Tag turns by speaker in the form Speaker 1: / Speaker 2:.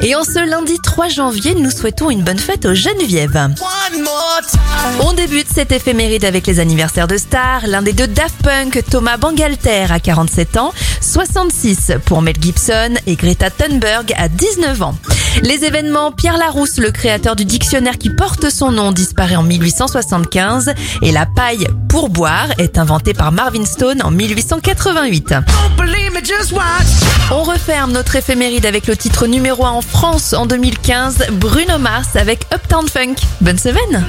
Speaker 1: Et en ce lundi 3 janvier, nous souhaitons une bonne fête aux Geneviève. On débute cette éphéméride avec les anniversaires de stars. L'un des deux Daft Punk, Thomas Bangalter, à 47 ans, 66 pour Mel Gibson et Greta Thunberg à 19 ans. Les événements, Pierre Larousse, le créateur du dictionnaire qui porte son nom, disparaît en 1875 et la paille pour boire est inventée par Marvin Stone en 1888. On referme notre éphéméride avec le titre numéro 1 en France en 2015, Bruno Mars avec Uptown Funk. Bonne semaine